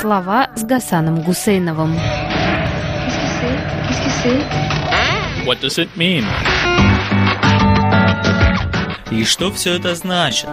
Слова с Гасаном Гусейновым. What does it mean? И что все это значит?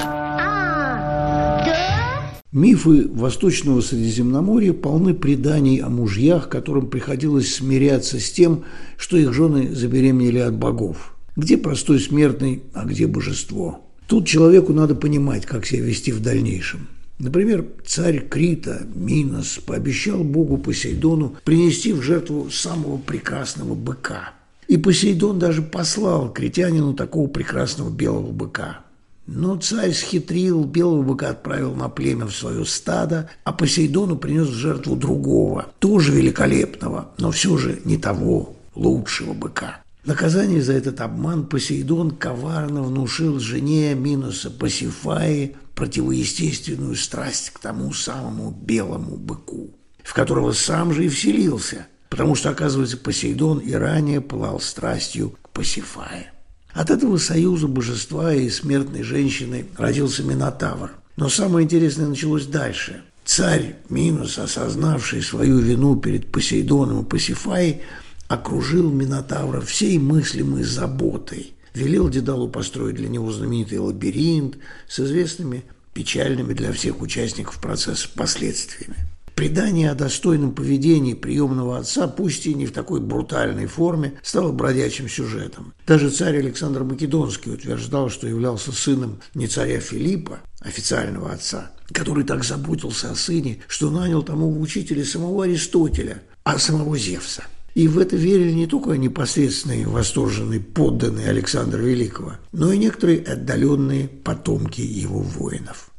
Мифы Восточного Средиземноморья полны преданий о мужьях, которым приходилось смиряться с тем, что их жены забеременели от богов. Где простой смертный, а где божество? Тут человеку надо понимать, как себя вести в дальнейшем. Например, царь Крита Минос пообещал богу Посейдону принести в жертву самого прекрасного быка. И Посейдон даже послал критянину такого прекрасного белого быка. Но царь схитрил, белого быка отправил на племя в свое стадо, а Посейдону принес в жертву другого, тоже великолепного, но все же не того, лучшего быка. Наказание за этот обман Посейдон коварно внушил жене Минуса Пасифаи противоестественную страсть к тому самому белому быку, в которого сам же и вселился, потому что, оказывается, Посейдон и ранее пылал страстью к Пасифае. От этого союза божества и смертной женщины родился Минотавр. Но самое интересное началось дальше. Царь Минус, осознавший свою вину перед Посейдоном и Пасифаей, окружил Минотавра всей мыслимой заботой. Велел Дедалу построить для него знаменитый лабиринт с известными печальными для всех участников процесса последствиями. Предание о достойном поведении приемного отца, пусть и не в такой брутальной форме, стало бродячим сюжетом. Даже царь Александр Македонский утверждал, что являлся сыном не царя Филиппа, официального отца, который так заботился о сыне, что нанял тому в учителя самого Аристотеля, а самого Зевса. И в это верили не только непосредственные восторженные подданные Александра Великого, но и некоторые отдаленные потомки его воинов.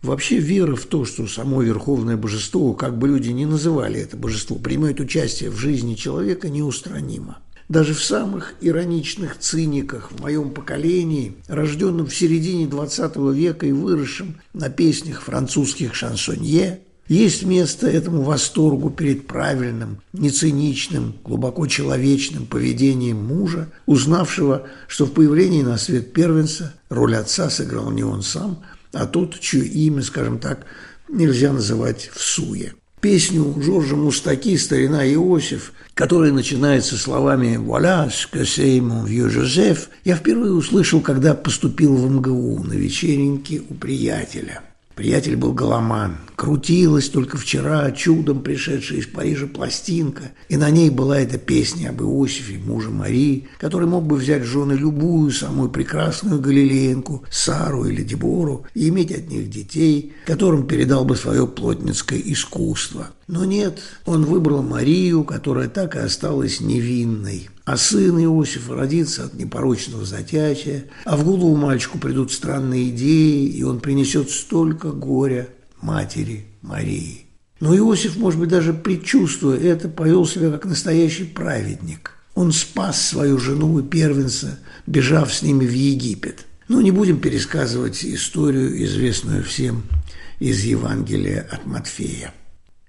Вообще вера в то, что само Верховное Божество, как бы люди ни называли это божество, принимает участие в жизни человека, неустранима. Даже в самых ироничных циниках в моем поколении, рожденном в середине XX века и выросшем на песнях французских шансонье, есть место этому восторгу перед правильным, нециничным, глубоко человечным поведением мужа, узнавшего, что в появлении на свет первенца роль отца сыграл не он сам – а тот, чье имя, скажем так, нельзя называть в суе. Песню Жоржа Мустаки «Старина Иосиф», которая начинается словами «Voilà ce que c'est mon vieux Joseph», я впервые услышал, когда поступил в МГУ на вечеринке у приятеля – Приятель был голоман. Крутилась только вчера чудом пришедшая из Парижа пластинка, и на ней была эта песня об Иосифе, муже Марии, который мог бы взять в жены любую самую прекрасную галилеенку, Сару или Дебору, и иметь от них детей, которым передал бы свое плотницкое искусство. Но нет, он выбрал Марию, которая так и осталась невинной. А сын Иосифа родится от непорочного затятия, а в голову мальчику придут странные идеи, и он принесет столько горя матери Марии. Но Иосиф, может быть, даже предчувствуя это, повел себя как настоящий праведник. Он спас свою жену и первенца, бежав с ними в Египет. Но не будем пересказывать историю, известную всем из Евангелия от Матфея.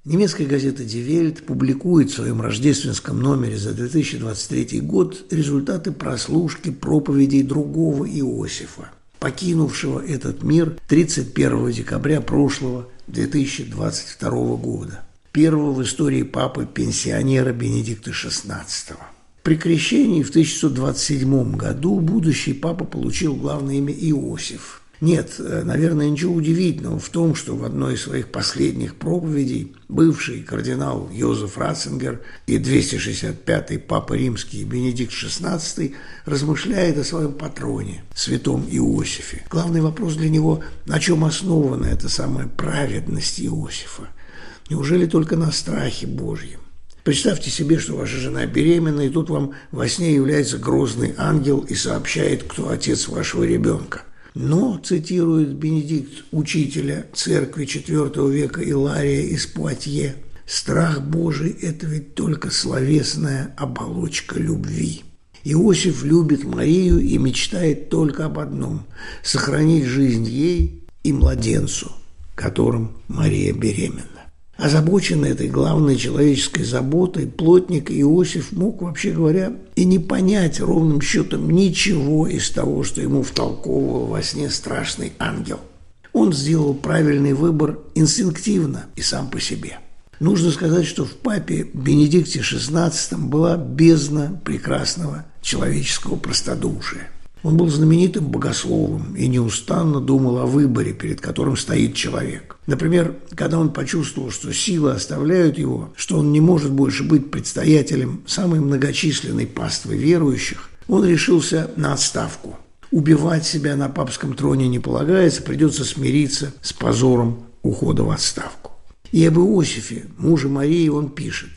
Немецкая газета «Die Welt» публикует в своем рождественском номере за 2023 год результаты прослушки проповедей другого Иосифа, покинувшего этот мир 31 декабря прошлого 2022 года, первого в истории папы-пенсионера Бенедикта XVI. При крещении в 1627 году будущий папа получил главное имя Иосиф – нет, э, наверное, ничего удивительного в том, что в одной из своих последних проповедей бывший кардинал Йозеф Ратцингер и 265-й Папа Римский Бенедикт XVI размышляет о своем патроне, святом Иосифе. Главный вопрос для него – на чем основана эта самая праведность Иосифа? Неужели только на страхе Божьем? Представьте себе, что ваша жена беременна, и тут вам во сне является грозный ангел и сообщает, кто отец вашего ребенка – но, цитирует Бенедикт, учителя церкви IV века Илария из Пуатье, страх Божий – это ведь только словесная оболочка любви. Иосиф любит Марию и мечтает только об одном – сохранить жизнь ей и младенцу, которым Мария беременна. Озабоченный этой главной человеческой заботой, плотник Иосиф мог, вообще говоря, и не понять ровным счетом ничего из того, что ему втолковывал во сне страшный ангел. Он сделал правильный выбор инстинктивно и сам по себе. Нужно сказать, что в папе Бенедикте XVI была бездна прекрасного человеческого простодушия. Он был знаменитым богословом и неустанно думал о выборе, перед которым стоит человек. Например, когда он почувствовал, что силы оставляют его, что он не может больше быть предстоятелем самой многочисленной паствы верующих, он решился на отставку. Убивать себя на папском троне не полагается, придется смириться с позором ухода в отставку. И об Иосифе, муже Марии, он пишет.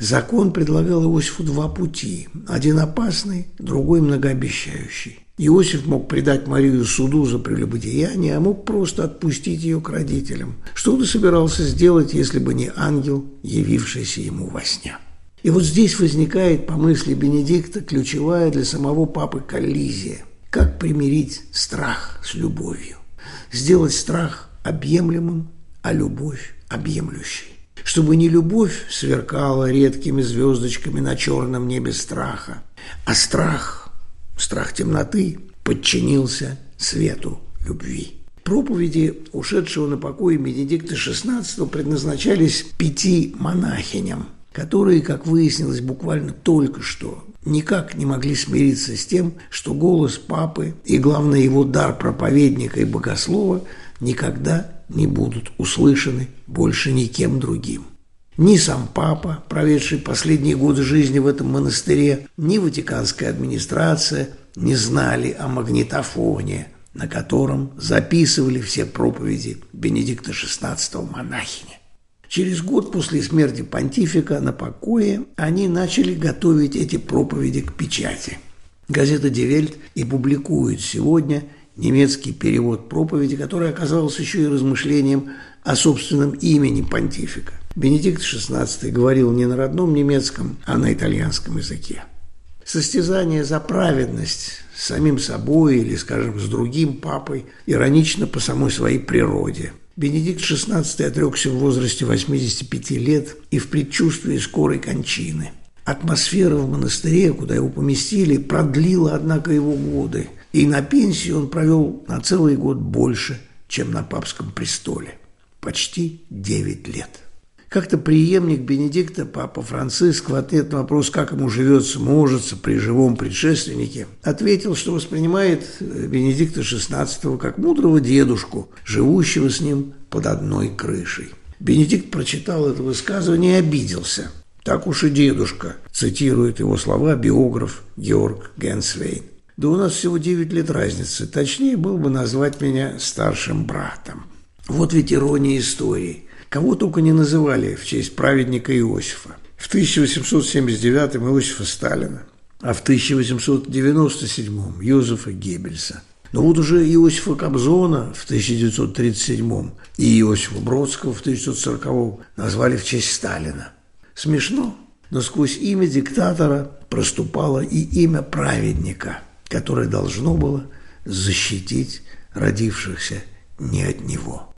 Закон предлагал Иосифу два пути. Один опасный, другой многообещающий. Иосиф мог предать Марию суду за прелюбодеяние, а мог просто отпустить ее к родителям. Что он собирался сделать, если бы не ангел, явившийся ему во сне? И вот здесь возникает, по мысли Бенедикта, ключевая для самого папы коллизия. Как примирить страх с любовью? Сделать страх объемлемым, а любовь объемлющей. Чтобы не любовь сверкала редкими звездочками на черном небе страха, а страх страх темноты подчинился свету любви. Проповеди ушедшего на покой Бенедикта XVI предназначались пяти монахиням, которые, как выяснилось буквально только что, никак не могли смириться с тем, что голос папы и, главное, его дар проповедника и богослова никогда не будут услышаны больше никем другим. Ни сам папа, проведший последние годы жизни в этом монастыре, ни Ватиканская администрация не знали о магнитофоне, на котором записывали все проповеди Бенедикта XVI монахини. Через год после смерти понтифика на покое они начали готовить эти проповеди к печати. Газета «Die Welt» и публикует сегодня немецкий перевод проповеди, который оказался еще и размышлением о собственном имени понтифика. Бенедикт XVI говорил не на родном немецком, а на итальянском языке. Состязание за праведность с самим собой или, скажем, с другим папой иронично по самой своей природе. Бенедикт XVI отрекся в возрасте 85 лет и в предчувствии скорой кончины. Атмосфера в монастыре, куда его поместили, продлила, однако, его годы. И на пенсии он провел на целый год больше, чем на папском престоле. Почти 9 лет. Как-то преемник Бенедикта, папа Франциск, в ответ на вопрос, как ему живется, можется при живом предшественнике, ответил, что воспринимает э, Бенедикта XVI как мудрого дедушку, живущего с ним под одной крышей. Бенедикт прочитал это высказывание и обиделся. «Так уж и дедушка», цитирует его слова биограф Георг Генсвейн. «Да у нас всего 9 лет разницы, точнее было бы назвать меня старшим братом». Вот ведь ирония истории. Кого только не называли в честь праведника Иосифа. В 1879 Иосифа Сталина, а в 1897 Йозефа Геббельса. Но вот уже Иосифа Кобзона в 1937 и Иосифа Бродского в 1940 назвали в честь Сталина. Смешно, но сквозь имя диктатора проступало и имя праведника, которое должно было защитить родившихся не от него.